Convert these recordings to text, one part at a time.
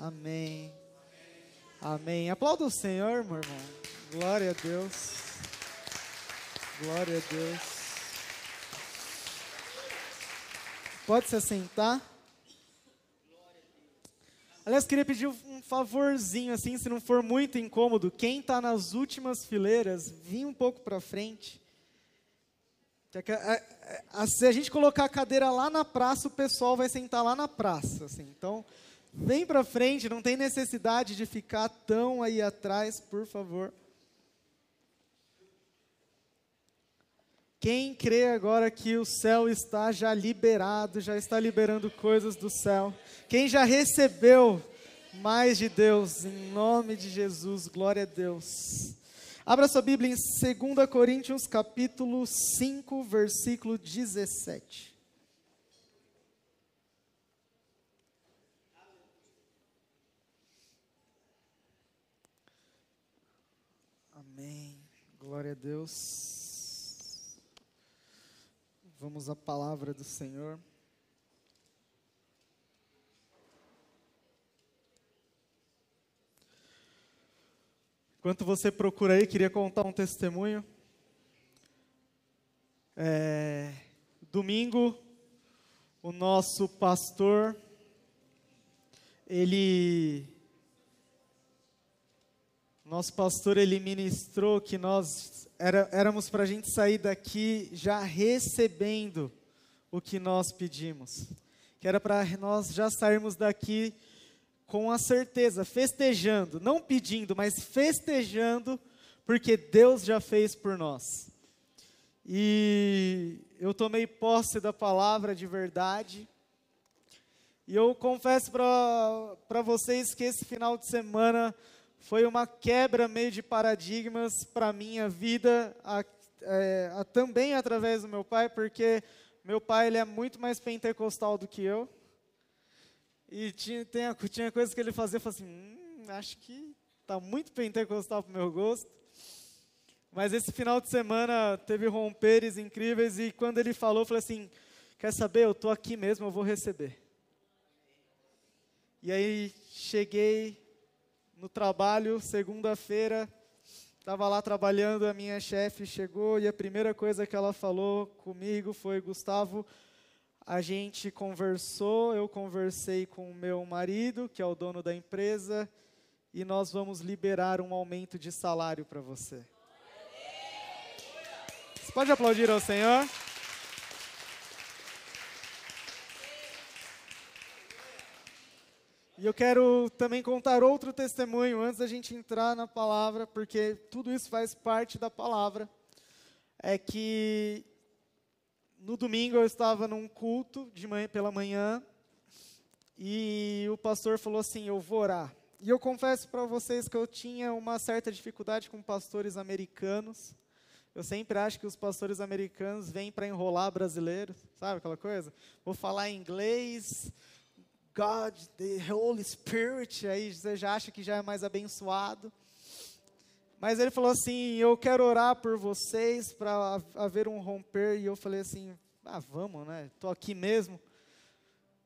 Amém. Amém. Aplauda o Senhor, meu irmão. Glória a Deus. Glória a Deus. Pode se assentar. Aliás, queria pedir um favorzinho, assim, se não for muito incômodo, quem está nas últimas fileiras, vim um pouco para frente. Se a gente colocar a cadeira lá na praça, o pessoal vai sentar lá na praça, assim. Então, vem para frente, não tem necessidade de ficar tão aí atrás, por favor. Quem crê agora que o céu está já liberado, já está liberando coisas do céu? Quem já recebeu mais de Deus, em nome de Jesus, glória a Deus. Abra sua Bíblia em 2 Coríntios, capítulo 5, versículo 17. Amém. Glória a Deus. Vamos à palavra do Senhor. Enquanto você procura aí, queria contar um testemunho. É, domingo, o nosso pastor, ele, nosso pastor, ele ministrou que nós era, éramos para a gente sair daqui já recebendo o que nós pedimos. Que era para nós já sairmos daqui com a certeza, festejando, não pedindo, mas festejando, porque Deus já fez por nós. E eu tomei posse da palavra de verdade. E eu confesso para vocês que esse final de semana foi uma quebra meio de paradigmas para a minha vida, a, é, a, também através do meu pai, porque meu pai ele é muito mais pentecostal do que eu. E tinha, tinha, tinha coisas que ele fazia, eu falava assim, hum, acho que está muito pentecostal para o meu gosto. Mas esse final de semana teve romperes incríveis e quando ele falou, eu falei assim, quer saber, eu estou aqui mesmo, eu vou receber. E aí cheguei, no trabalho, segunda-feira, estava lá trabalhando, a minha chefe chegou e a primeira coisa que ela falou comigo foi: Gustavo, a gente conversou, eu conversei com o meu marido, que é o dono da empresa, e nós vamos liberar um aumento de salário para você. Você pode aplaudir ao Senhor? E eu quero também contar outro testemunho antes da gente entrar na palavra, porque tudo isso faz parte da palavra. É que no domingo eu estava num culto de manhã, pela manhã e o pastor falou assim: Eu vou orar. E eu confesso para vocês que eu tinha uma certa dificuldade com pastores americanos. Eu sempre acho que os pastores americanos vêm para enrolar brasileiros, sabe aquela coisa? Vou falar inglês, God, the Holy Spirit, aí você já acha que já é mais abençoado. Mas ele falou assim: Eu quero orar por vocês para haver um romper. E eu falei assim: Ah, vamos, né? Estou aqui mesmo.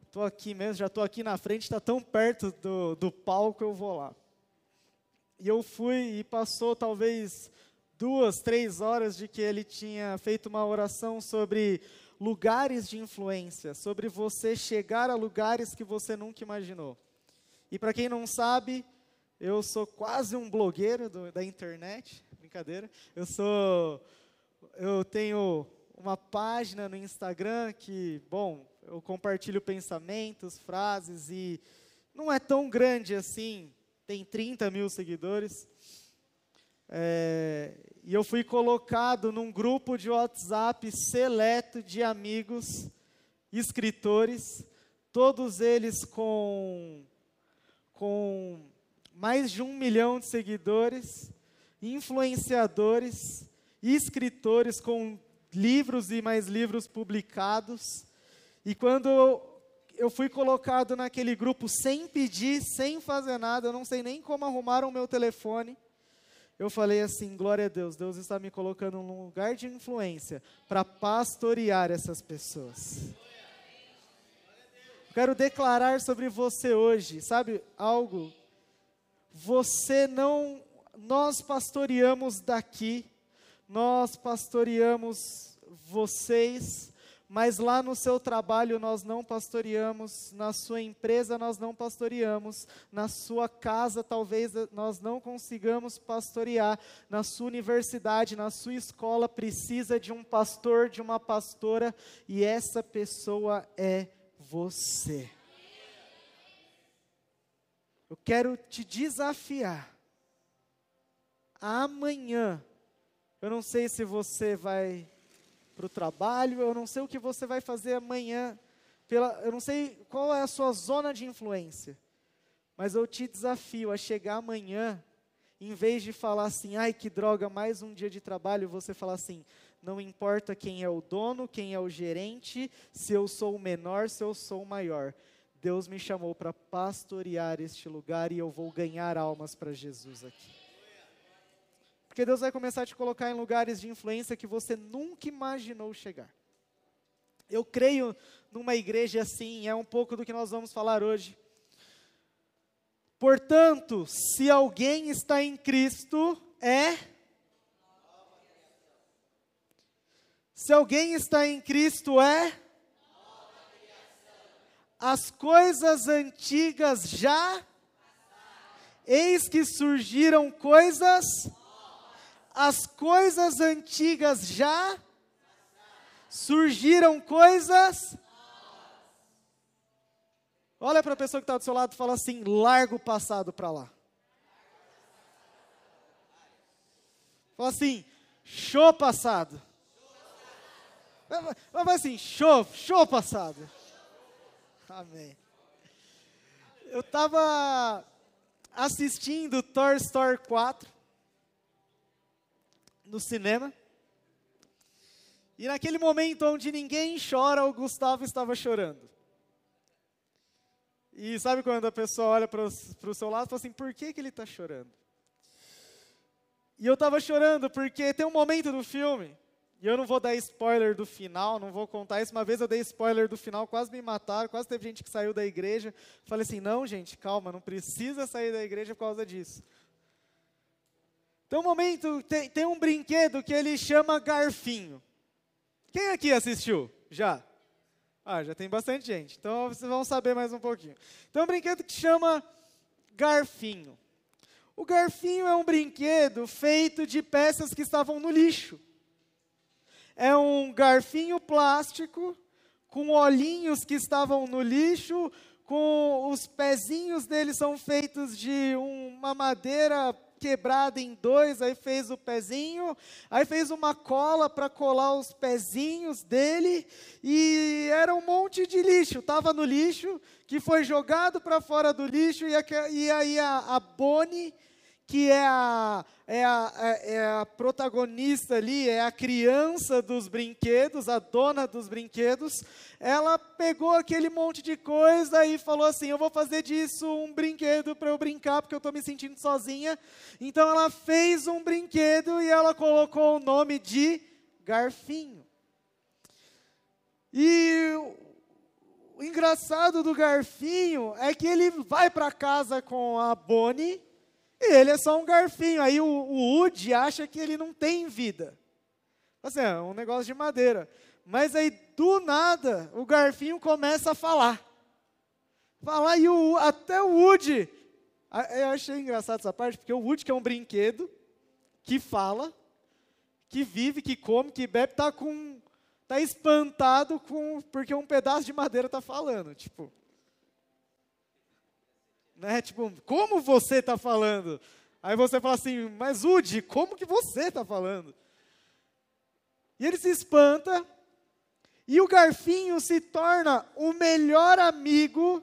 Estou aqui mesmo, já estou aqui na frente, está tão perto do, do palco, eu vou lá. E eu fui e passou talvez duas, três horas de que ele tinha feito uma oração sobre lugares de influência, sobre você chegar a lugares que você nunca imaginou. E para quem não sabe, eu sou quase um blogueiro do, da internet, brincadeira. Eu sou, eu tenho uma página no Instagram que, bom, eu compartilho pensamentos, frases e não é tão grande assim, tem 30 mil seguidores. É, e eu fui colocado num grupo de WhatsApp seleto de amigos, escritores, todos eles com, com mais de um milhão de seguidores, influenciadores, escritores com livros e mais livros publicados. E quando eu fui colocado naquele grupo sem pedir, sem fazer nada, eu não sei nem como arrumaram o meu telefone eu falei assim: glória a Deus, Deus está me colocando num lugar de influência para pastorear essas pessoas. Quero declarar sobre você hoje, sabe algo? Você não, nós pastoreamos daqui, nós pastoreamos vocês, mas lá no seu trabalho nós não pastoreamos, na sua empresa nós não pastoreamos, na sua casa talvez nós não consigamos pastorear, na sua universidade, na sua escola precisa de um pastor, de uma pastora, e essa pessoa é você. Eu quero te desafiar. Amanhã, eu não sei se você vai para o trabalho, eu não sei o que você vai fazer amanhã, pela, eu não sei qual é a sua zona de influência, mas eu te desafio a chegar amanhã, em vez de falar assim, ai que droga, mais um dia de trabalho, você falar assim, não importa quem é o dono, quem é o gerente, se eu sou o menor, se eu sou o maior. Deus me chamou para pastorear este lugar e eu vou ganhar almas para Jesus aqui. Porque Deus vai começar a te colocar em lugares de influência que você nunca imaginou chegar. Eu creio numa igreja assim, é um pouco do que nós vamos falar hoje. Portanto, se alguém está em Cristo, é Se alguém está em Cristo, é? As coisas antigas já. Eis que surgiram coisas. As coisas antigas já. Surgiram coisas. Olha para a pessoa que está do seu lado e fala assim: larga o passado para lá. Fala assim: show passado. Vai assim, show, show passado. Amém. Eu estava assistindo Toy Story 4 no cinema. E naquele momento onde ninguém chora, o Gustavo estava chorando. E sabe quando a pessoa olha para o seu lado e fala assim: por que, que ele está chorando? E eu estava chorando porque tem um momento do filme e eu não vou dar spoiler do final, não vou contar isso. Uma vez eu dei spoiler do final, quase me mataram, quase teve gente que saiu da igreja. Falei assim: não, gente, calma, não precisa sair da igreja por causa disso. Tem um momento, tem, tem um brinquedo que ele chama Garfinho. Quem aqui assistiu? Já? Ah, já tem bastante gente. Então vocês vão saber mais um pouquinho. Tem um brinquedo que chama Garfinho. O Garfinho é um brinquedo feito de peças que estavam no lixo é um garfinho plástico com olhinhos que estavam no lixo, com os pezinhos dele são feitos de uma madeira quebrada em dois, aí fez o pezinho, aí fez uma cola para colar os pezinhos dele, e era um monte de lixo, estava no lixo, que foi jogado para fora do lixo, e, e aí a, a Bonnie que é a, é, a, é, é a protagonista ali, é a criança dos brinquedos, a dona dos brinquedos, ela pegou aquele monte de coisa e falou assim: Eu vou fazer disso um brinquedo para eu brincar, porque eu estou me sentindo sozinha. Então ela fez um brinquedo e ela colocou o nome de Garfinho. E o engraçado do Garfinho é que ele vai para casa com a Bonnie e ele é só um garfinho. Aí o, o Woody acha que ele não tem vida. Assim, é um negócio de madeira. Mas aí, do nada, o garfinho começa a falar. Falar e o, até o Woody. Eu achei engraçado essa parte, porque o Woody, que é um brinquedo, que fala, que vive, que come, que bebe, está com. Tá espantado com porque um pedaço de madeira está falando. Tipo, né? Tipo, como você está falando? Aí você fala assim, mas Udi, como que você está falando? E ele se espanta, e o garfinho se torna o melhor amigo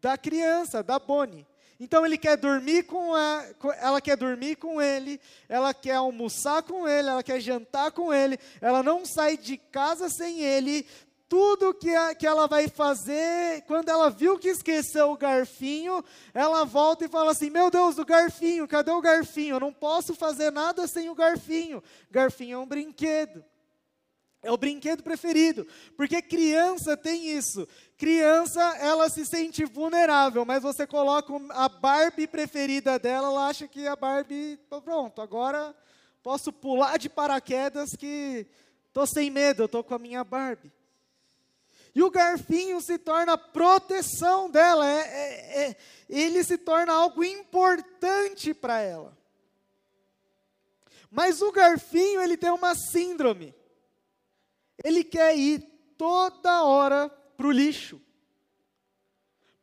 da criança, da Bonnie. Então ele quer dormir com ela, ela quer dormir com ele, ela quer almoçar com ele, ela quer jantar com ele, ela não sai de casa sem ele, tudo que, a, que ela vai fazer, quando ela viu que esqueceu o garfinho, ela volta e fala assim: Meu Deus, o garfinho, cadê o garfinho? Eu não posso fazer nada sem o garfinho. Garfinho é um brinquedo. É o brinquedo preferido, porque criança tem isso. Criança, ela se sente vulnerável, mas você coloca a Barbie preferida dela, ela acha que a Barbie, pronto, agora posso pular de paraquedas que tô sem medo, eu tô com a minha Barbie. E o garfinho se torna proteção dela, é, é, é, ele se torna algo importante para ela. Mas o garfinho, ele tem uma síndrome ele quer ir toda hora para o lixo.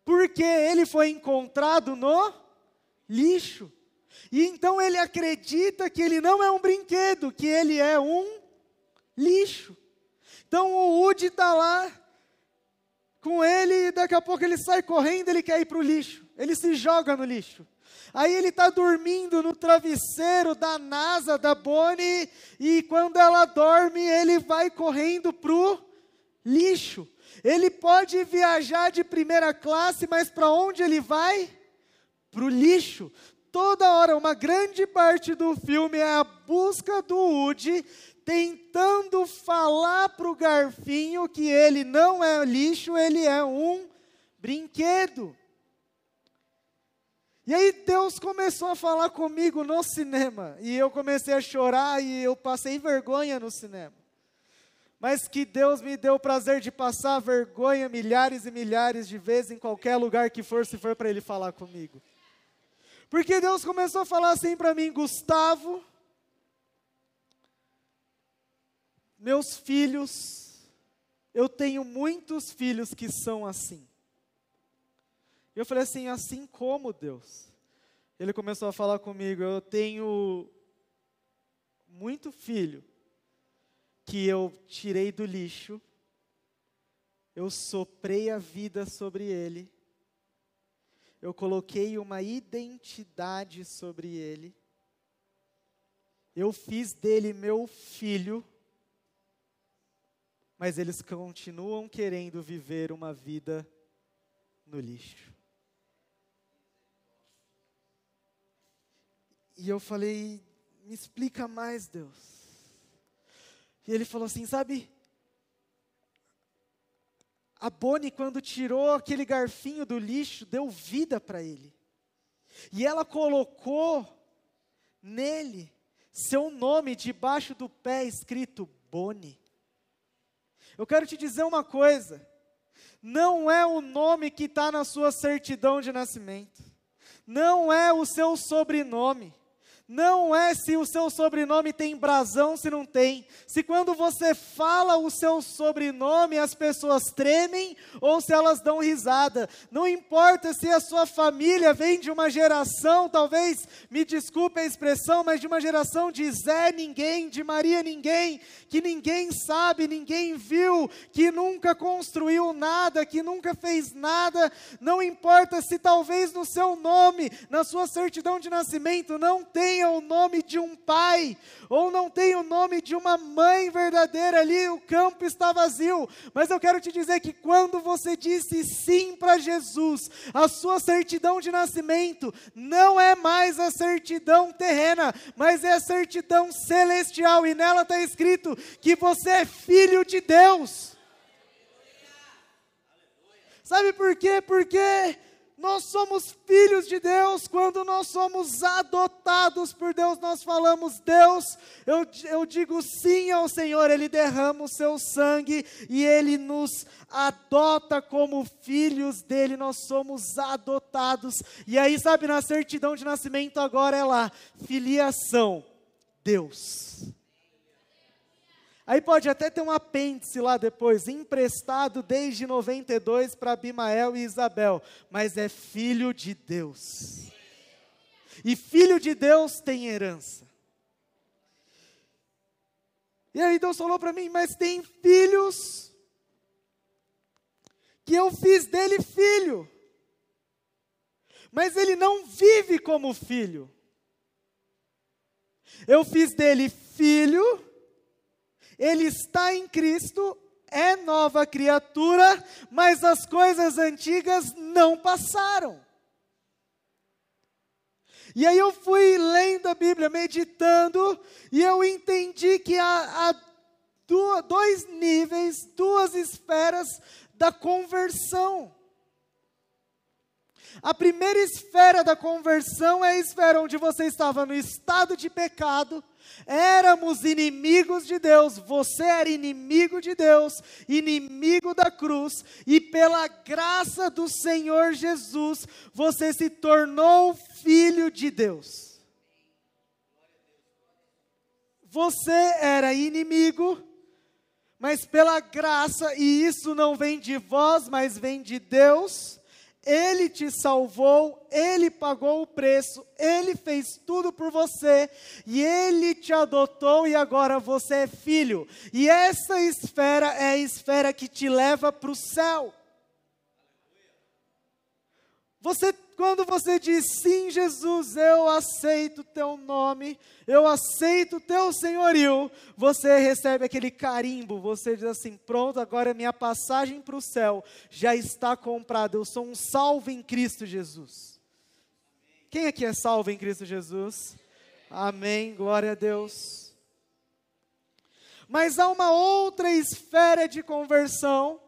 Porque ele foi encontrado no lixo. E então ele acredita que ele não é um brinquedo, que ele é um lixo. Então o Woody está lá com ele e daqui a pouco ele sai correndo, ele quer ir para o lixo. Ele se joga no lixo. Aí ele está dormindo no travesseiro da NASA, da Bonnie, e quando ela dorme, ele vai correndo para o lixo. Ele pode viajar de primeira classe, mas para onde ele vai? Para o lixo. Toda hora, uma grande parte do filme é a busca do Woody tentando falar para o garfinho que ele não é lixo, ele é um brinquedo. E aí Deus começou a falar comigo no cinema, e eu comecei a chorar e eu passei vergonha no cinema. Mas que Deus me deu o prazer de passar vergonha milhares e milhares de vezes em qualquer lugar que for, se for para Ele falar comigo. Porque Deus começou a falar assim para mim, Gustavo, meus filhos, eu tenho muitos filhos que são assim. Eu falei assim: assim como Deus? Ele começou a falar comigo: eu tenho muito filho que eu tirei do lixo, eu soprei a vida sobre ele, eu coloquei uma identidade sobre ele, eu fiz dele meu filho, mas eles continuam querendo viver uma vida no lixo. E eu falei, me explica mais, Deus. E ele falou assim: sabe, a Bonnie, quando tirou aquele garfinho do lixo, deu vida para ele. E ela colocou nele seu nome debaixo do pé escrito Bonnie. Eu quero te dizer uma coisa: não é o nome que está na sua certidão de nascimento, não é o seu sobrenome, não é se o seu sobrenome tem brasão, se não tem. Se quando você fala o seu sobrenome as pessoas tremem ou se elas dão risada. Não importa se a sua família vem de uma geração, talvez, me desculpe a expressão, mas de uma geração de Zé ninguém, de Maria ninguém, que ninguém sabe, ninguém viu, que nunca construiu nada, que nunca fez nada. Não importa se talvez no seu nome, na sua certidão de nascimento, não tem tenha o nome de um pai, ou não tenha o nome de uma mãe verdadeira ali, o campo está vazio. Mas eu quero te dizer que quando você disse sim para Jesus, a sua certidão de nascimento não é mais a certidão terrena, mas é a certidão celestial, e nela está escrito que você é filho de Deus. Sabe por quê? Porque nós somos filhos de Deus quando nós somos adotados por Deus. Nós falamos, Deus, eu, eu digo sim ao Senhor, Ele derrama o seu sangue e Ele nos adota como filhos dele. Nós somos adotados. E aí, sabe, na certidão de nascimento agora é lá, filiação, Deus. Aí pode até ter um apêndice lá depois, emprestado desde 92 para Abimael e Isabel, mas é filho de Deus. E filho de Deus tem herança. E aí Deus falou para mim, mas tem filhos que eu fiz dele filho. Mas ele não vive como filho. Eu fiz dele filho ele está em Cristo, é nova criatura, mas as coisas antigas não passaram. E aí eu fui lendo a Bíblia, meditando, e eu entendi que a, a, dois níveis, duas esferas da conversão. A primeira esfera da conversão é a esfera onde você estava no estado de pecado, éramos inimigos de Deus, você era inimigo de Deus, inimigo da cruz, e pela graça do Senhor Jesus, você se tornou filho de Deus. Você era inimigo, mas pela graça, e isso não vem de vós, mas vem de Deus, ele te salvou, Ele pagou o preço, Ele fez tudo por você, e Ele te adotou, e agora você é filho. E essa esfera é a esfera que te leva para o céu. Você, quando você diz sim, Jesus, eu aceito o teu nome, eu aceito o teu senhorio, você recebe aquele carimbo, você diz assim: pronto, agora minha passagem para o céu já está comprada, eu sou um salvo em Cristo Jesus. Quem aqui é salvo em Cristo Jesus? Amém, glória a Deus. Mas há uma outra esfera de conversão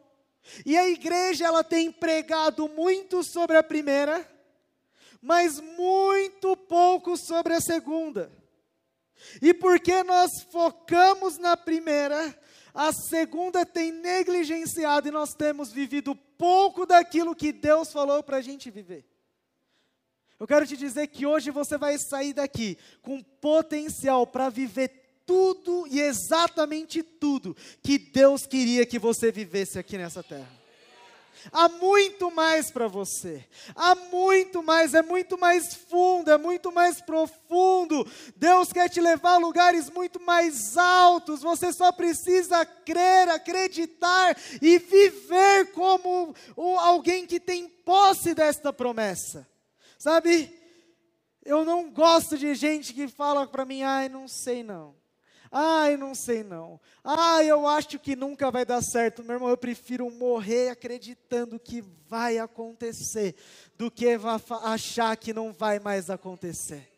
e a igreja ela tem pregado muito sobre a primeira, mas muito pouco sobre a segunda. E porque nós focamos na primeira, a segunda tem negligenciado e nós temos vivido pouco daquilo que Deus falou para a gente viver. Eu quero te dizer que hoje você vai sair daqui com potencial para viver tudo e exatamente tudo que Deus queria que você vivesse aqui nessa terra. Há muito mais para você, há muito mais, é muito mais fundo, é muito mais profundo. Deus quer te levar a lugares muito mais altos. Você só precisa crer, acreditar e viver como alguém que tem posse desta promessa, sabe? Eu não gosto de gente que fala para mim, ai, não sei não. Ai, não sei não. Ai, eu acho que nunca vai dar certo. Meu irmão, eu prefiro morrer acreditando que vai acontecer do que achar que não vai mais acontecer.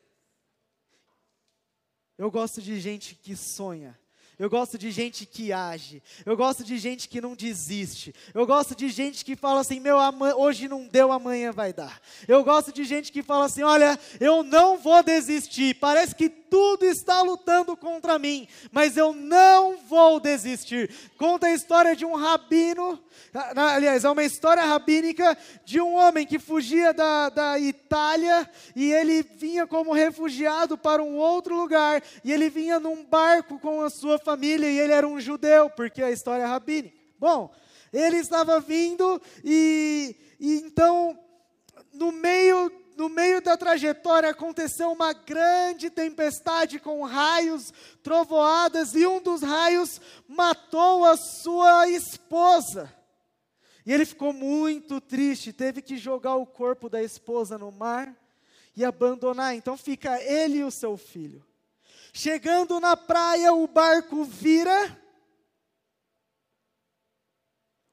Eu gosto de gente que sonha. Eu gosto de gente que age. Eu gosto de gente que não desiste. Eu gosto de gente que fala assim: meu, hoje não deu, amanhã vai dar. Eu gosto de gente que fala assim: olha, eu não vou desistir. Parece que tudo está lutando contra mim, mas eu não vou desistir. Conta a história de um rabino, aliás, é uma história rabínica de um homem que fugia da, da Itália e ele vinha como refugiado para um outro lugar e ele vinha num barco com a sua família e ele era um judeu, porque a história é rabínica. Bom, ele estava vindo e, e então no meio no meio da trajetória aconteceu uma grande tempestade com raios, trovoadas, e um dos raios matou a sua esposa. E ele ficou muito triste, teve que jogar o corpo da esposa no mar e abandonar. Então fica ele e o seu filho. Chegando na praia, o barco vira.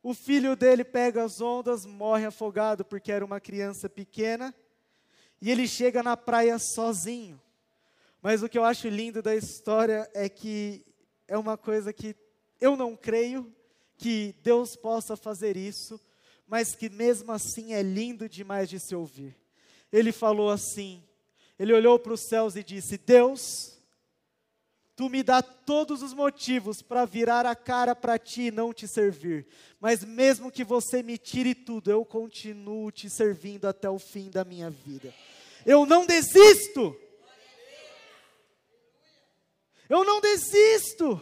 O filho dele pega as ondas, morre afogado porque era uma criança pequena e ele chega na praia sozinho. Mas o que eu acho lindo da história é que é uma coisa que eu não creio que Deus possa fazer isso, mas que mesmo assim é lindo demais de se ouvir. Ele falou assim: ele olhou para os céus e disse: Deus, tu me dá todos os motivos para virar a cara para ti e não te servir, mas mesmo que você me tire tudo, eu continuo te servindo até o fim da minha vida. Eu não desisto. Eu não desisto.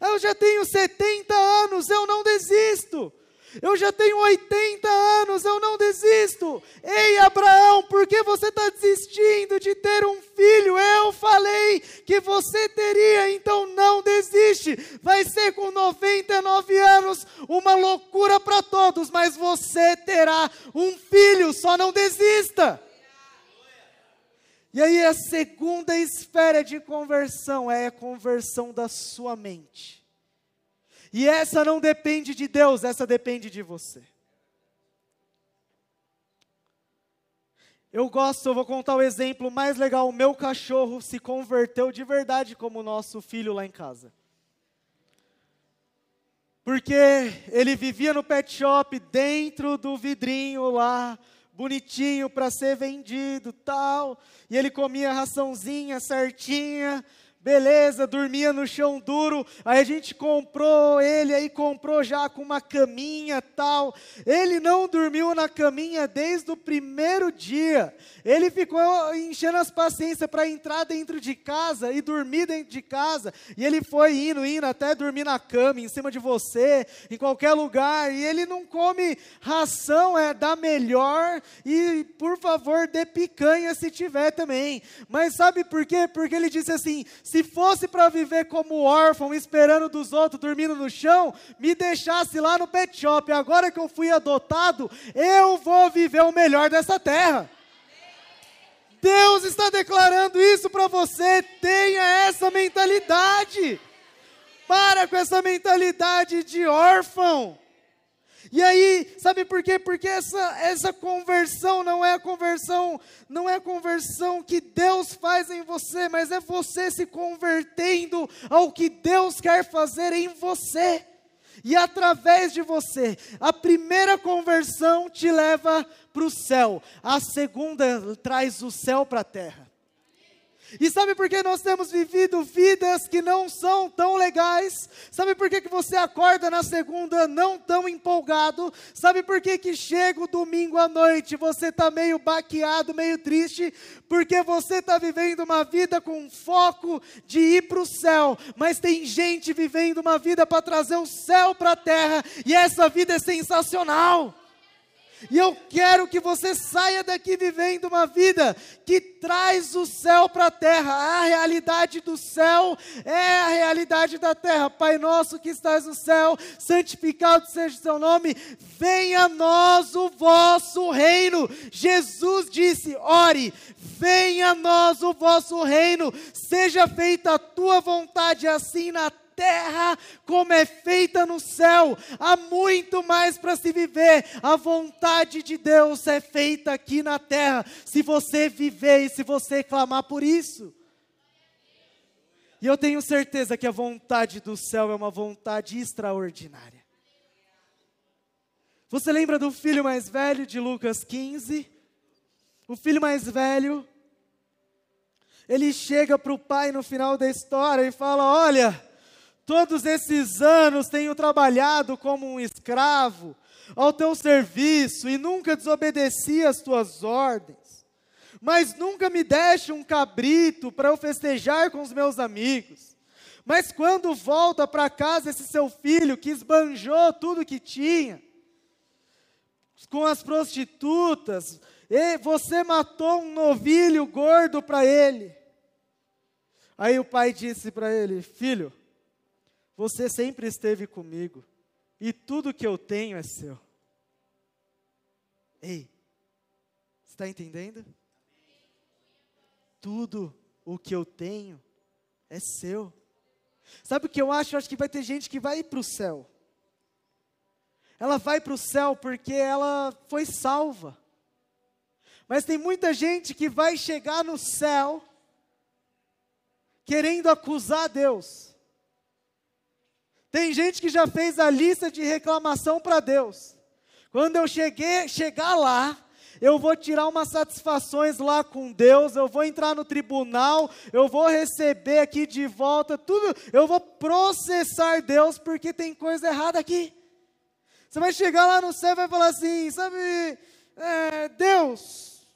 Eu já tenho 70 anos, eu não desisto. Eu já tenho 80 anos, eu não desisto. Ei, Abraão, por que você está desistindo de ter um filho? Eu falei que você teria, então não desiste. Vai ser com 99 anos uma loucura para todos, mas você terá um filho, só não desista. E aí a segunda esfera de conversão é a conversão da sua mente. E essa não depende de Deus, essa depende de você. Eu gosto, eu vou contar o exemplo mais legal. O meu cachorro se converteu de verdade como nosso filho lá em casa. Porque ele vivia no pet shop dentro do vidrinho lá, bonitinho para ser vendido, tal, e ele comia raçãozinha certinha, Beleza, dormia no chão duro. Aí a gente comprou ele, aí comprou já com uma caminha tal. Ele não dormiu na caminha desde o primeiro dia. Ele ficou enchendo as paciências para entrar dentro de casa e dormir dentro de casa. E ele foi indo, indo até dormir na cama, em cima de você, em qualquer lugar. E ele não come ração, é da melhor. E por favor, dê picanha se tiver também. Mas sabe por quê? Porque ele disse assim se fosse para viver como órfão, esperando dos outros, dormindo no chão, me deixasse lá no pet shop. Agora que eu fui adotado, eu vou viver o melhor dessa terra. Deus está declarando isso para você. Tenha essa mentalidade. Para com essa mentalidade de órfão. E aí, sabe por quê? Porque essa, essa conversão não é a conversão, não é a conversão que Deus faz em você, mas é você se convertendo ao que Deus quer fazer em você. E através de você, a primeira conversão te leva para o céu, a segunda traz o céu para a terra. E sabe por que nós temos vivido vidas que não são tão legais? Sabe por que, que você acorda na segunda não tão empolgado? Sabe por que, que chega o domingo à noite você está meio baqueado, meio triste? Porque você está vivendo uma vida com foco de ir para o céu, mas tem gente vivendo uma vida para trazer o céu para a terra, e essa vida é sensacional. E eu quero que você saia daqui vivendo uma vida que traz o céu para a terra. A realidade do céu é a realidade da terra. Pai nosso que estás no céu, santificado seja o seu nome. Venha a nós o vosso reino. Jesus disse: ore, venha a nós o vosso reino. Seja feita a tua vontade, assim na terra terra como é feita no céu. Há muito mais para se viver. A vontade de Deus é feita aqui na terra. Se você viver e se você clamar por isso. E eu tenho certeza que a vontade do céu é uma vontade extraordinária. Você lembra do filho mais velho de Lucas 15? O filho mais velho, ele chega para o pai no final da história e fala: Olha, Todos esses anos tenho trabalhado como um escravo ao teu serviço e nunca desobedeci às tuas ordens. Mas nunca me deste um cabrito para eu festejar com os meus amigos. Mas quando volta para casa esse seu filho que esbanjou tudo que tinha, com as prostitutas, você matou um novilho gordo para ele. Aí o pai disse para ele: Filho, você sempre esteve comigo e tudo que eu tenho é seu. Ei, está entendendo? Tudo o que eu tenho é seu. Sabe o que eu acho? Eu acho que vai ter gente que vai para o céu. Ela vai para o céu porque ela foi salva. Mas tem muita gente que vai chegar no céu querendo acusar Deus. Tem gente que já fez a lista de reclamação para Deus. Quando eu cheguei, chegar lá, eu vou tirar umas satisfações lá com Deus, eu vou entrar no tribunal, eu vou receber aqui de volta tudo, eu vou processar Deus porque tem coisa errada aqui. Você vai chegar lá no céu e vai falar assim, sabe, é, Deus,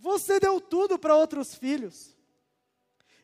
você deu tudo para outros filhos.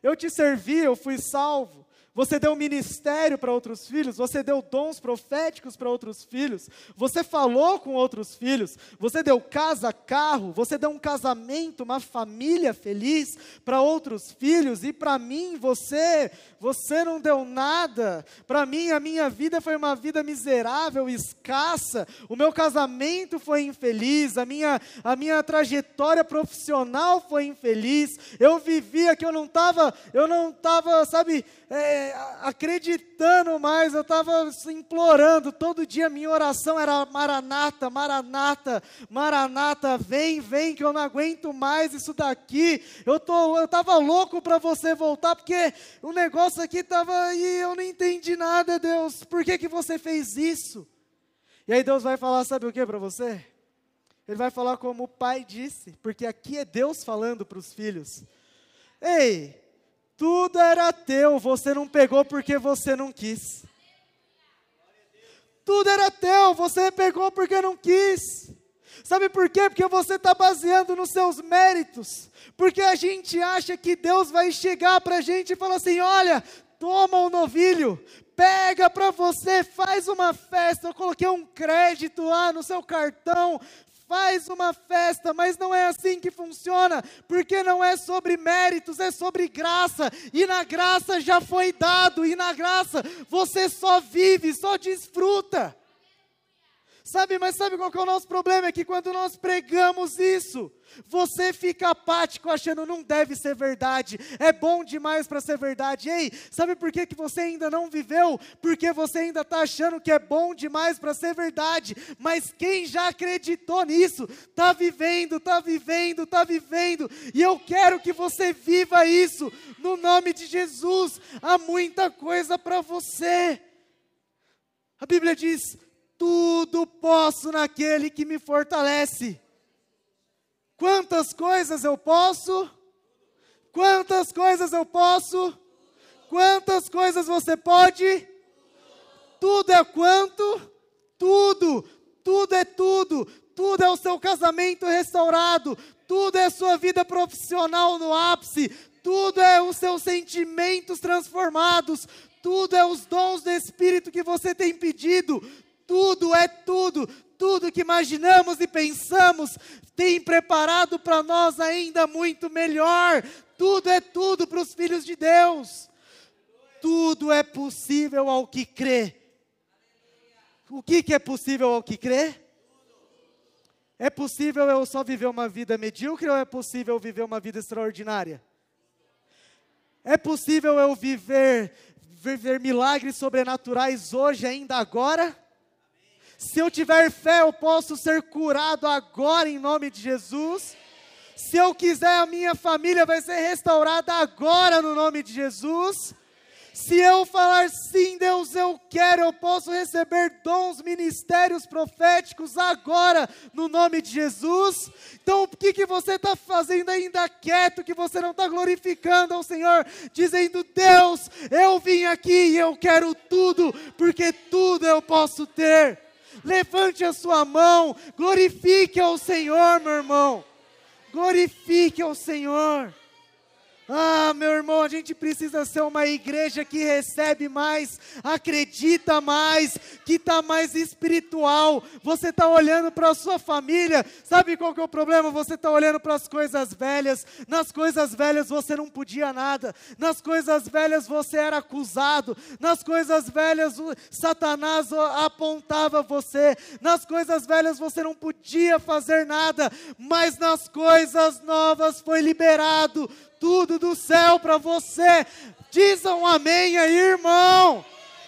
Eu te servi, eu fui salvo. Você deu ministério para outros filhos, você deu dons proféticos para outros filhos, você falou com outros filhos, você deu casa, carro, você deu um casamento, uma família feliz para outros filhos e para mim você, você não deu nada. Para mim a minha vida foi uma vida miserável, escassa. O meu casamento foi infeliz, a minha a minha trajetória profissional foi infeliz. Eu vivia que eu não estava, eu não estava, sabe, é, acreditando mais, eu estava implorando, todo dia minha oração era Maranata, Maranata, Maranata, vem, vem, que eu não aguento mais isso daqui. Eu estava louco para você voltar, porque o negócio aqui estava e eu não entendi nada, Deus. Por que, que você fez isso? E aí Deus vai falar, sabe o que para você? Ele vai falar como o pai disse, porque aqui é Deus falando para os filhos. Ei, tudo era teu, você não pegou porque você não quis. Tudo era teu, você pegou porque não quis. Sabe por quê? Porque você está baseando nos seus méritos. Porque a gente acha que Deus vai chegar para a gente e falar assim: olha, toma o um novilho, pega para você, faz uma festa. Eu coloquei um crédito lá no seu cartão, faz uma festa, mas não é assim que funciona, porque não é sobre méritos, é sobre graça, e na graça já foi dado, e na graça você só vive, só desfruta. Sabe, mas sabe qual é o nosso problema? É que quando nós pregamos isso, você fica apático achando não deve ser verdade, é bom demais para ser verdade. Ei, sabe por que, que você ainda não viveu? Porque você ainda está achando que é bom demais para ser verdade. Mas quem já acreditou nisso, está vivendo, está vivendo, está vivendo. E eu quero que você viva isso, no nome de Jesus. Há muita coisa para você. A Bíblia diz: tudo posso naquele que me fortalece. Quantas coisas eu posso? Quantas coisas eu posso? Quantas coisas você pode? Tudo é quanto? Tudo, tudo é tudo, tudo é o seu casamento restaurado, tudo é sua vida profissional no ápice, tudo é os seus sentimentos transformados, tudo é os dons do Espírito que você tem pedido, tudo é tudo, tudo que imaginamos e pensamos tem preparado para nós ainda muito melhor. Tudo é tudo para os filhos de Deus. Tudo é possível ao que crê. O que, que é possível ao que crê? É possível eu só viver uma vida medíocre ou é possível viver uma vida extraordinária? É possível eu viver, viver milagres sobrenaturais hoje, ainda agora? Se eu tiver fé, eu posso ser curado agora em nome de Jesus. Se eu quiser, a minha família vai ser restaurada agora no nome de Jesus. Se eu falar sim, Deus, eu quero, eu posso receber dons, ministérios proféticos agora, no nome de Jesus. Então, o que, que você está fazendo ainda quieto, que você não está glorificando ao Senhor, dizendo: Deus, eu vim aqui e eu quero tudo, porque tudo eu posso ter levante a sua mão, glorifique ao Senhor, meu irmão. Glorifique ao Senhor. Ah, meu irmão, a gente precisa ser uma igreja que recebe mais, acredita mais, que está mais espiritual. Você está olhando para a sua família, sabe qual que é o problema? Você está olhando para as coisas velhas. Nas coisas velhas você não podia nada, nas coisas velhas você era acusado, nas coisas velhas Satanás apontava você, nas coisas velhas você não podia fazer nada, mas nas coisas novas foi liberado tudo do céu para você. Diz um amém aí, irmão.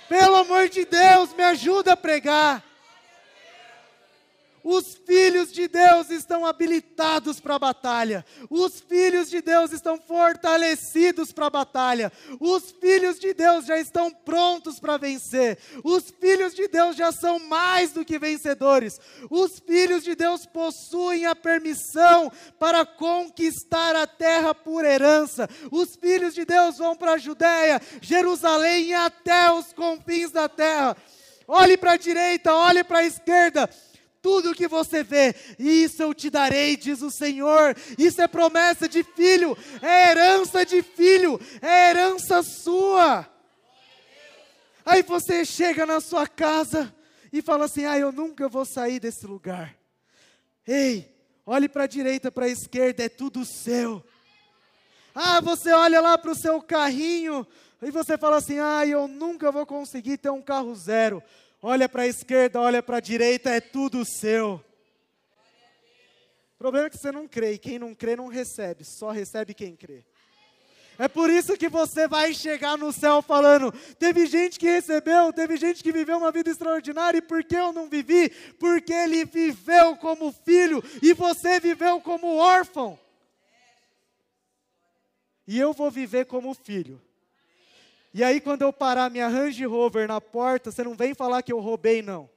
Pelo amor de Deus, me ajuda a pregar. Os filhos de Deus estão habilitados para a batalha. Os filhos de Deus estão fortalecidos para a batalha. Os filhos de Deus já estão prontos para vencer. Os filhos de Deus já são mais do que vencedores. Os filhos de Deus possuem a permissão para conquistar a terra por herança. Os filhos de Deus vão para a Judéia, Jerusalém e até os confins da terra. Olhe para a direita, olhe para a esquerda tudo que você vê, isso eu te darei, diz o Senhor. Isso é promessa de filho, é herança de filho, é herança sua. Aí você chega na sua casa e fala assim: Ah, eu nunca vou sair desse lugar. Ei, olhe para a direita, para a esquerda, é tudo seu. Ah, você olha lá para o seu carrinho e você fala assim: Ah, eu nunca vou conseguir ter um carro zero olha para a esquerda, olha para a direita, é tudo seu. O problema é que você não crê, e quem não crê não recebe, só recebe quem crê. É por isso que você vai chegar no céu falando: teve gente que recebeu, teve gente que viveu uma vida extraordinária, e por que eu não vivi? Porque ele viveu como filho e você viveu como órfão. E eu vou viver como filho. E aí, quando eu parar minha Range Rover na porta, você não vem falar que eu roubei, não.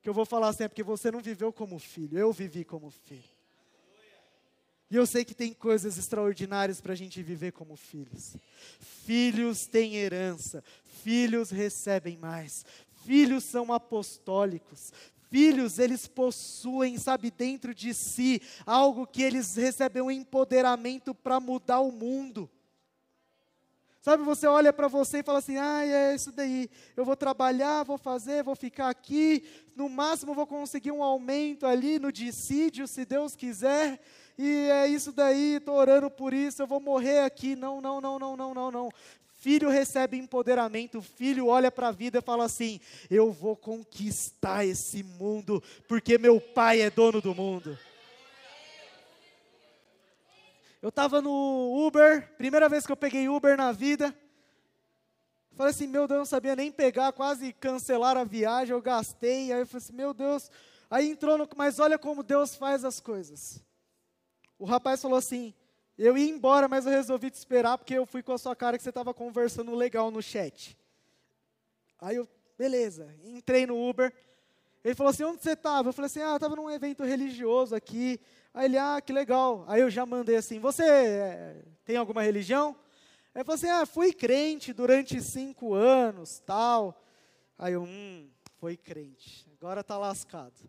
Que eu vou falar é porque você não viveu como filho, eu vivi como filho. E eu sei que tem coisas extraordinárias para a gente viver como filhos. Filhos têm herança, filhos recebem mais, filhos são apostólicos, filhos eles possuem, sabe, dentro de si algo que eles recebem um empoderamento para mudar o mundo. Sabe, você olha para você e fala assim: ah, é isso daí. Eu vou trabalhar, vou fazer, vou ficar aqui. No máximo, vou conseguir um aumento ali no dissídio, se Deus quiser e é isso daí, estou orando por isso, eu vou morrer aqui. Não, não, não, não, não, não, não. Filho recebe empoderamento, filho olha para a vida e fala assim: Eu vou conquistar esse mundo, porque meu pai é dono do mundo. Eu estava no Uber, primeira vez que eu peguei Uber na vida. Falei assim, meu Deus, não sabia nem pegar, quase cancelar a viagem, eu gastei. Aí eu falei assim, meu Deus. Aí entrou no. Mas olha como Deus faz as coisas. O rapaz falou assim: Eu ia embora, mas eu resolvi te esperar porque eu fui com a sua cara que você estava conversando legal no chat. Aí eu, beleza, entrei no Uber. Ele falou assim: Onde você estava? Eu falei assim: Ah, eu estava num evento religioso aqui. Aí ele, ah, que legal. Aí eu já mandei assim: Você é, tem alguma religião? Ele falou assim: Ah, fui crente durante cinco anos, tal. Aí eu, hum, foi crente. Agora está lascado.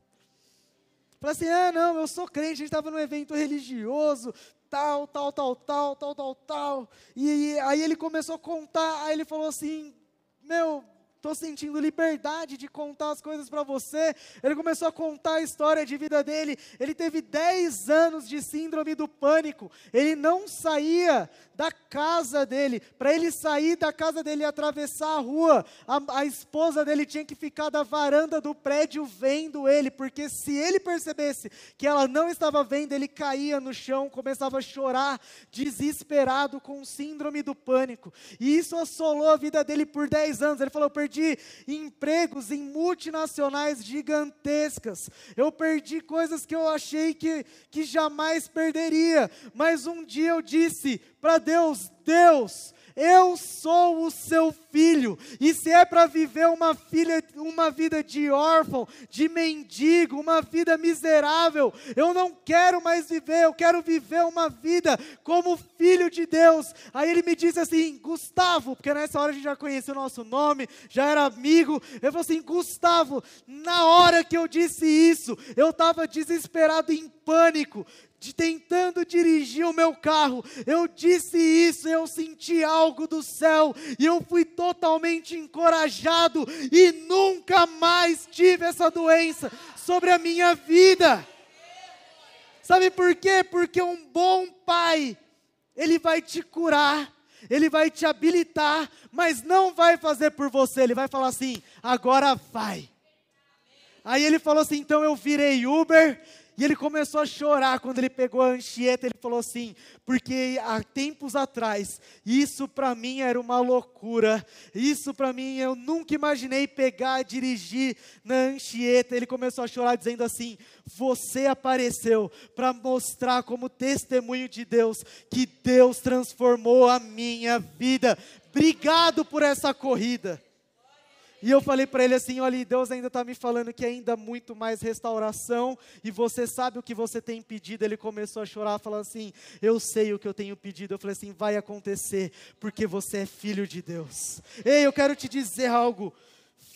Falei assim: ah, não, eu sou crente, a gente estava num evento religioso, tal, tal, tal, tal, tal, tal, tal. E, e aí ele começou a contar, aí ele falou assim: meu, estou sentindo liberdade de contar as coisas para você. Ele começou a contar a história de vida dele. Ele teve 10 anos de síndrome do pânico. Ele não saía da casa dele. Para ele sair da casa dele e atravessar a rua, a, a, esposa dele tinha que ficar da varanda do prédio vendo ele, porque se ele percebesse que ela não estava vendo, ele caía no chão, começava a chorar, desesperado com síndrome do pânico. E isso assolou a vida dele por 10 anos. Ele falou: Eu perdi empregos em multinacionais gigantescas, eu perdi coisas que eu achei que, que jamais perderia, mas um dia eu disse para Deus: Deus, eu sou o seu filho, e se é para viver uma, filha, uma vida de órfão, de mendigo, uma vida miserável, eu não quero mais viver, eu quero viver uma vida como filho de Deus. Aí ele me disse assim: Gustavo, porque nessa hora a gente já conhecia o nosso nome, já era amigo. Ele falou assim: Gustavo, na hora que eu disse isso, eu estava desesperado em pânico, de tentando dirigir o meu carro, eu disse isso, eu senti algo do céu e eu fui totalmente encorajado e nunca mais tive essa doença sobre a minha vida. Sabe por quê? Porque um bom pai, ele vai te curar, ele vai te habilitar, mas não vai fazer por você, ele vai falar assim: agora vai. Aí ele falou assim: então eu virei Uber, e ele começou a chorar quando ele pegou a Anchieta. Ele falou assim: porque há tempos atrás, isso para mim era uma loucura. Isso para mim, eu nunca imaginei pegar, dirigir na Anchieta. Ele começou a chorar, dizendo assim: Você apareceu para mostrar, como testemunho de Deus, que Deus transformou a minha vida. Obrigado por essa corrida. E eu falei para ele assim: olha, Deus ainda está me falando que ainda muito mais restauração, e você sabe o que você tem pedido. Ele começou a chorar, falando assim: eu sei o que eu tenho pedido. Eu falei assim: vai acontecer, porque você é filho de Deus. Ei, eu quero te dizer algo.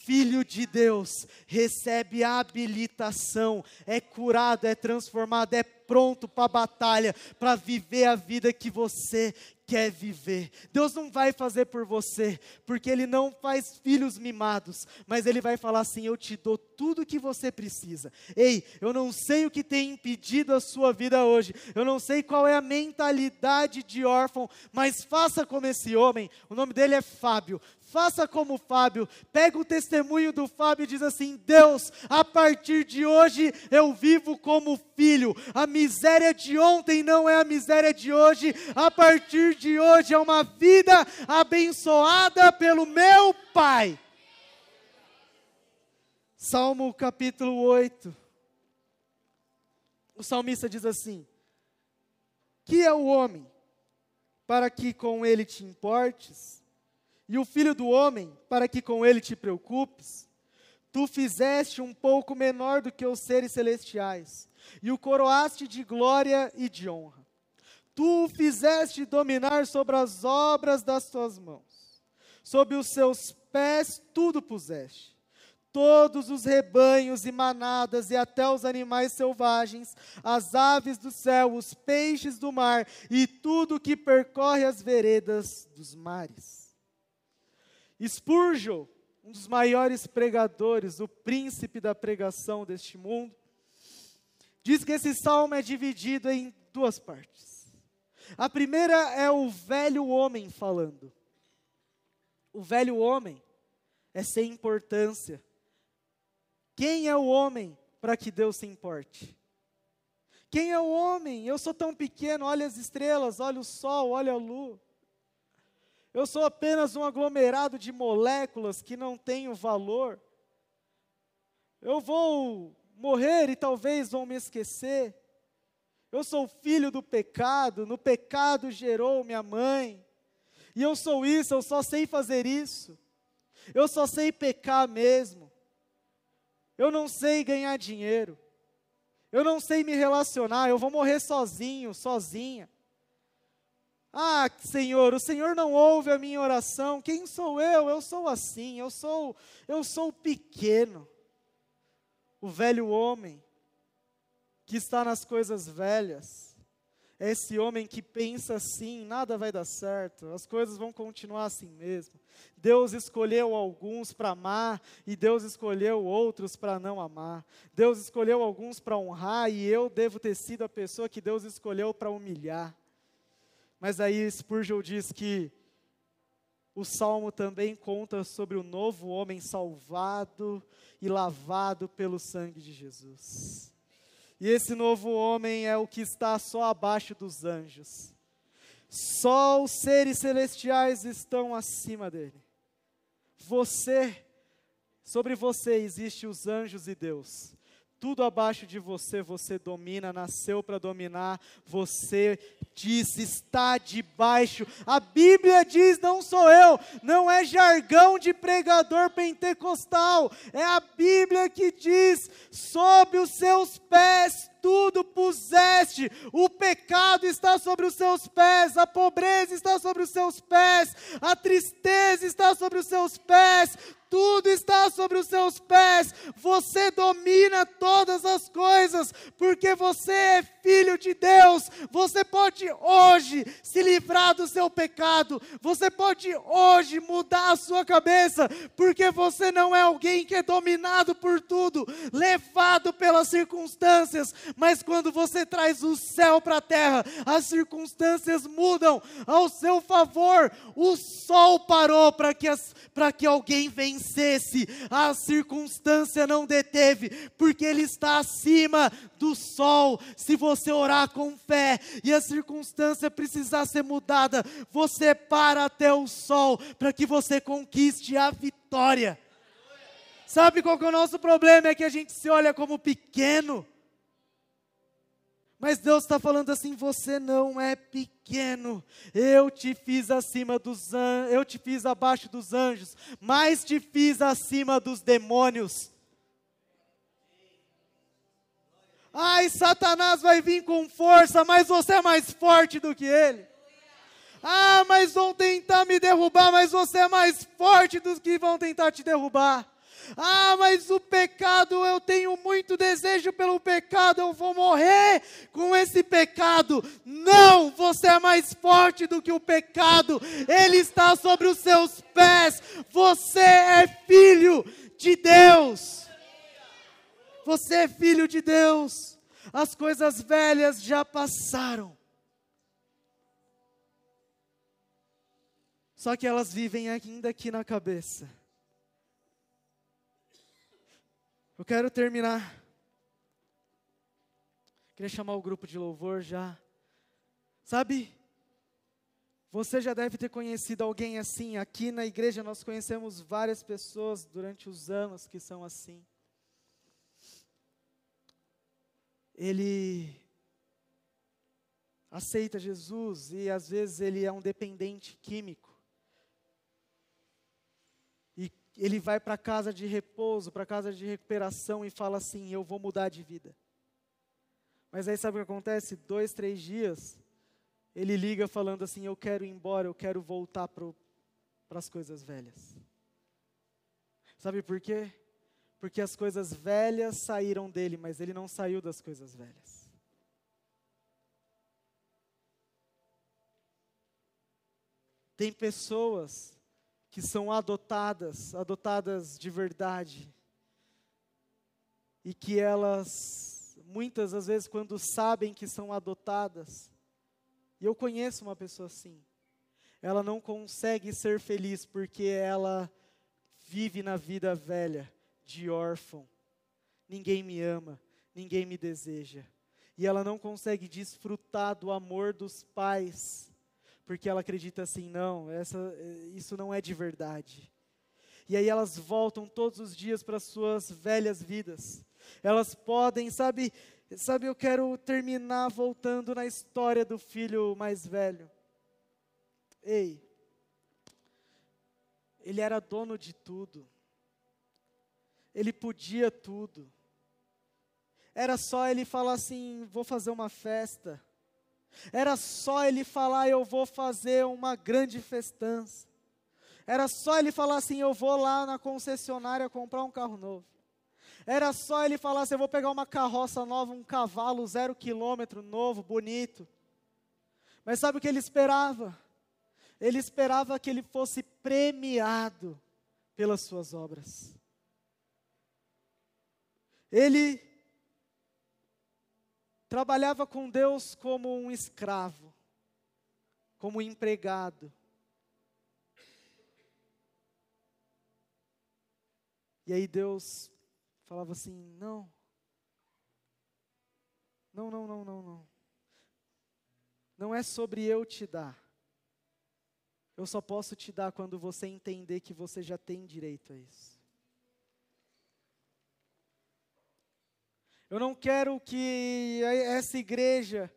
Filho de Deus recebe habilitação, é curado, é transformado, é pronto para a batalha, para viver a vida que você quer viver. Deus não vai fazer por você, porque Ele não faz filhos mimados, mas Ele vai falar assim: Eu te dou tudo o que você precisa. Ei, eu não sei o que tem impedido a sua vida hoje, eu não sei qual é a mentalidade de órfão, mas faça como esse homem, o nome dele é Fábio. Faça como o Fábio, pega o testemunho do Fábio e diz assim: Deus, a partir de hoje eu vivo como filho. A miséria de ontem não é a miséria de hoje. A partir de hoje é uma vida abençoada pelo meu Pai. Salmo capítulo 8. O salmista diz assim: Que é o homem para que com ele te importes? E o filho do homem para que com ele te preocupes? Tu fizeste um pouco menor do que os seres celestiais, e o coroaste de glória e de honra. Tu o fizeste dominar sobre as obras das tuas mãos, sob os seus pés tudo puseste todos os rebanhos e manadas e até os animais selvagens, as aves do céu, os peixes do mar e tudo que percorre as veredas dos mares. Spurgeon, um dos maiores pregadores, o príncipe da pregação deste mundo, diz que esse salmo é dividido em duas partes. A primeira é o velho homem falando. O velho homem é sem importância quem é o homem para que Deus se importe? Quem é o homem? Eu sou tão pequeno, olha as estrelas, olha o sol, olha a lua. Eu sou apenas um aglomerado de moléculas que não tenho valor. Eu vou morrer e talvez vão me esquecer. Eu sou filho do pecado, no pecado gerou minha mãe. E eu sou isso, eu só sei fazer isso. Eu só sei pecar mesmo. Eu não sei ganhar dinheiro. Eu não sei me relacionar. Eu vou morrer sozinho, sozinha. Ah, Senhor, o Senhor não ouve a minha oração. Quem sou eu? Eu sou assim. Eu sou, eu sou pequeno. O velho homem que está nas coisas velhas é esse homem que pensa assim: nada vai dar certo, as coisas vão continuar assim mesmo. Deus escolheu alguns para amar e Deus escolheu outros para não amar. Deus escolheu alguns para honrar e eu devo ter sido a pessoa que Deus escolheu para humilhar. Mas aí Spurgeon diz que o salmo também conta sobre o novo homem salvado e lavado pelo sangue de Jesus. E esse novo homem é o que está só abaixo dos anjos. Só os seres celestiais estão acima dele. Você, sobre você existe os anjos e Deus. Tudo abaixo de você, você domina, nasceu para dominar, você diz, está debaixo. A Bíblia diz, não sou eu, não é jargão de pregador pentecostal, é a Bíblia que diz: sob os seus pés tudo puseste, o pecado está sobre os seus pés, a pobreza está sobre os seus pés, a tristeza está sobre os seus pés, tudo está sobre os seus pés, você domina todas as coisas, porque você é filho de Deus, você pode hoje se livrar do seu pecado, você pode hoje mudar a sua cabeça, porque você não é alguém que é dominado por tudo, levado pelas circunstâncias, mas quando você traz o céu para a terra, as circunstâncias mudam ao seu favor, o sol parou para que, que alguém vencesse, a circunstância não deteve, porque Ele está acima do sol. Se você orar com fé e a circunstância precisar ser mudada, você para até o sol para que você conquiste a vitória. Sabe qual que é o nosso problema? É que a gente se olha como pequeno. Mas Deus está falando assim: você não é pequeno. Eu te fiz acima dos eu te fiz abaixo dos anjos, mas te fiz acima dos demônios. Ai, Satanás vai vir com força, mas você é mais forte do que ele. Ah, mas vão tentar me derrubar, mas você é mais forte dos que vão tentar te derrubar. Ah, mas o pecado, eu tenho muito desejo pelo pecado, eu vou morrer com esse pecado. Não, você é mais forte do que o pecado, ele está sobre os seus pés. Você é filho de Deus. Você é filho de Deus. As coisas velhas já passaram. Só que elas vivem ainda aqui na cabeça. Eu quero terminar. Queria chamar o grupo de louvor já. Sabe? Você já deve ter conhecido alguém assim. Aqui na igreja nós conhecemos várias pessoas durante os anos que são assim. Ele aceita Jesus e às vezes ele é um dependente químico. Ele vai para casa de repouso, para casa de recuperação e fala assim: Eu vou mudar de vida. Mas aí sabe o que acontece? Dois, três dias, ele liga falando assim: Eu quero ir embora, eu quero voltar para as coisas velhas. Sabe por quê? Porque as coisas velhas saíram dele, mas ele não saiu das coisas velhas. Tem pessoas que são adotadas, adotadas de verdade, e que elas, muitas das vezes, quando sabem que são adotadas, e eu conheço uma pessoa assim, ela não consegue ser feliz porque ela vive na vida velha, de órfão. Ninguém me ama, ninguém me deseja. E ela não consegue desfrutar do amor dos pais porque ela acredita assim, não, essa, isso não é de verdade. E aí elas voltam todos os dias para suas velhas vidas. Elas podem, sabe, sabe, eu quero terminar voltando na história do filho mais velho. Ei, ele era dono de tudo. Ele podia tudo. Era só ele falar assim: vou fazer uma festa. Era só ele falar: Eu vou fazer uma grande festança. Era só ele falar assim: Eu vou lá na concessionária comprar um carro novo. Era só ele falar assim: Eu vou pegar uma carroça nova, um cavalo zero quilômetro novo, bonito. Mas sabe o que ele esperava? Ele esperava que ele fosse premiado pelas suas obras. Ele trabalhava com Deus como um escravo, como um empregado. E aí Deus falava assim: não, não, não, não, não, não. Não é sobre eu te dar. Eu só posso te dar quando você entender que você já tem direito a isso. Eu não quero que essa igreja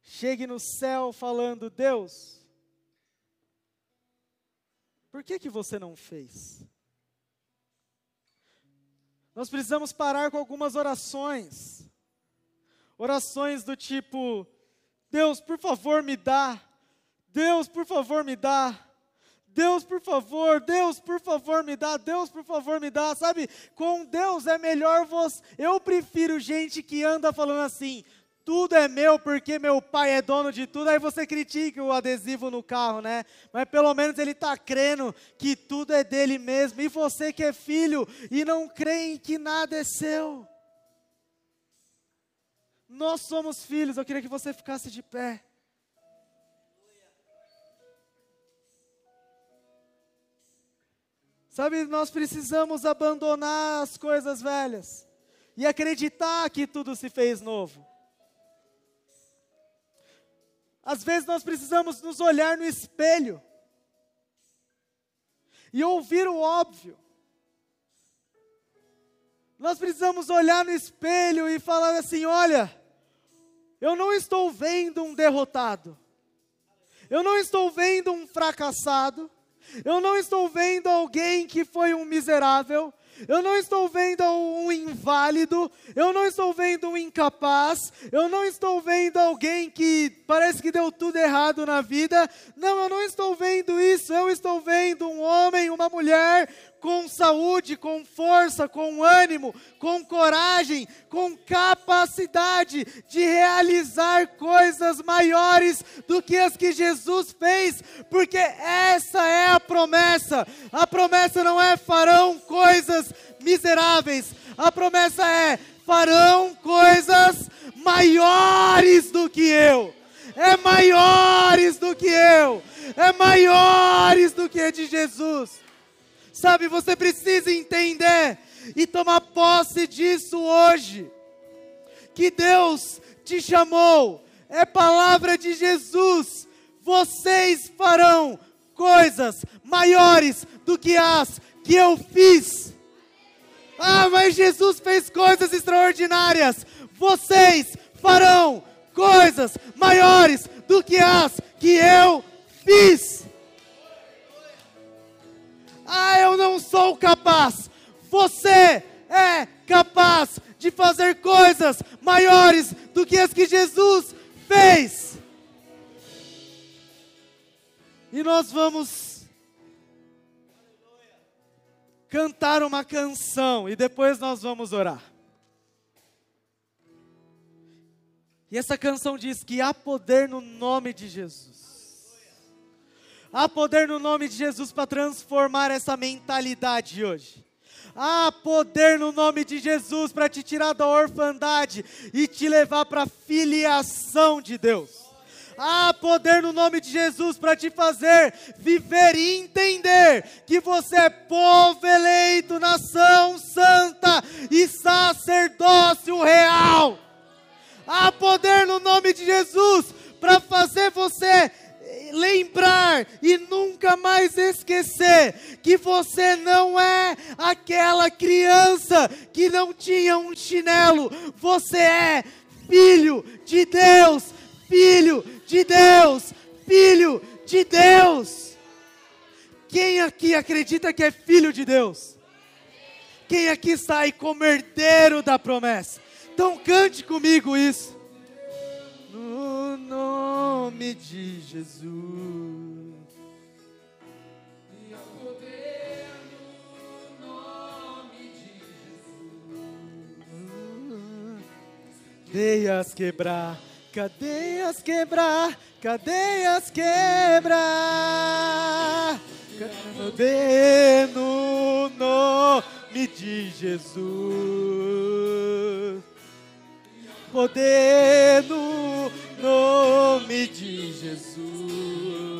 chegue no céu falando: Deus, por que que você não fez? Nós precisamos parar com algumas orações. Orações do tipo: Deus, por favor, me dá. Deus, por favor, me dá. Deus, por favor, Deus, por favor, me dá, Deus, por favor, me dá, sabe? Com Deus é melhor você. Eu prefiro gente que anda falando assim: tudo é meu porque meu pai é dono de tudo. Aí você critica o adesivo no carro, né? Mas pelo menos ele está crendo que tudo é dele mesmo. E você que é filho e não crê em que nada é seu. Nós somos filhos, eu queria que você ficasse de pé. Sabe, nós precisamos abandonar as coisas velhas e acreditar que tudo se fez novo. Às vezes nós precisamos nos olhar no espelho e ouvir o óbvio. Nós precisamos olhar no espelho e falar assim: olha, eu não estou vendo um derrotado, eu não estou vendo um fracassado, eu não estou vendo alguém que foi um miserável. Eu não estou vendo um inválido, eu não estou vendo um incapaz, eu não estou vendo alguém que parece que deu tudo errado na vida. Não, eu não estou vendo isso. Eu estou vendo um homem, uma mulher com saúde, com força, com ânimo, com coragem, com capacidade de realizar coisas maiores do que as que Jesus fez, porque essa é a promessa. A promessa não é farão coisas miseráveis, a promessa é farão coisas maiores do que eu. É maiores do que eu é maiores do que de Jesus. Sabe, você precisa entender e tomar posse disso hoje. Que Deus te chamou, é palavra de Jesus. Vocês farão coisas maiores do que as que eu fiz. Ah, mas Jesus fez coisas extraordinárias. Vocês farão coisas maiores do que as que eu fiz. Ah, eu não sou capaz. Você é capaz de fazer coisas maiores do que as que Jesus fez. E nós vamos cantar uma canção e depois nós vamos orar. E essa canção diz que há poder no nome de Jesus. Há poder no nome de Jesus para transformar essa mentalidade hoje. Há poder no nome de Jesus para te tirar da orfandade e te levar para a filiação de Deus. Há poder no nome de Jesus para te fazer viver e entender que você é povo eleito, nação santa e sacerdócio real. Há poder no nome de Jesus para fazer você lembrar e nunca mais esquecer que você não é aquela criança que não tinha um chinelo, você é filho de Deus, filho de Deus, filho de Deus. Quem aqui acredita que é filho de Deus? Quem aqui aí como herdeiro da promessa? Então cante comigo isso. No nome de Jesus. Poder no nome de Jesus. Cadeias quebrar, cadeias quebrar, cadeias quebrar. Poder no nome de Jesus poder no nome de Jesus.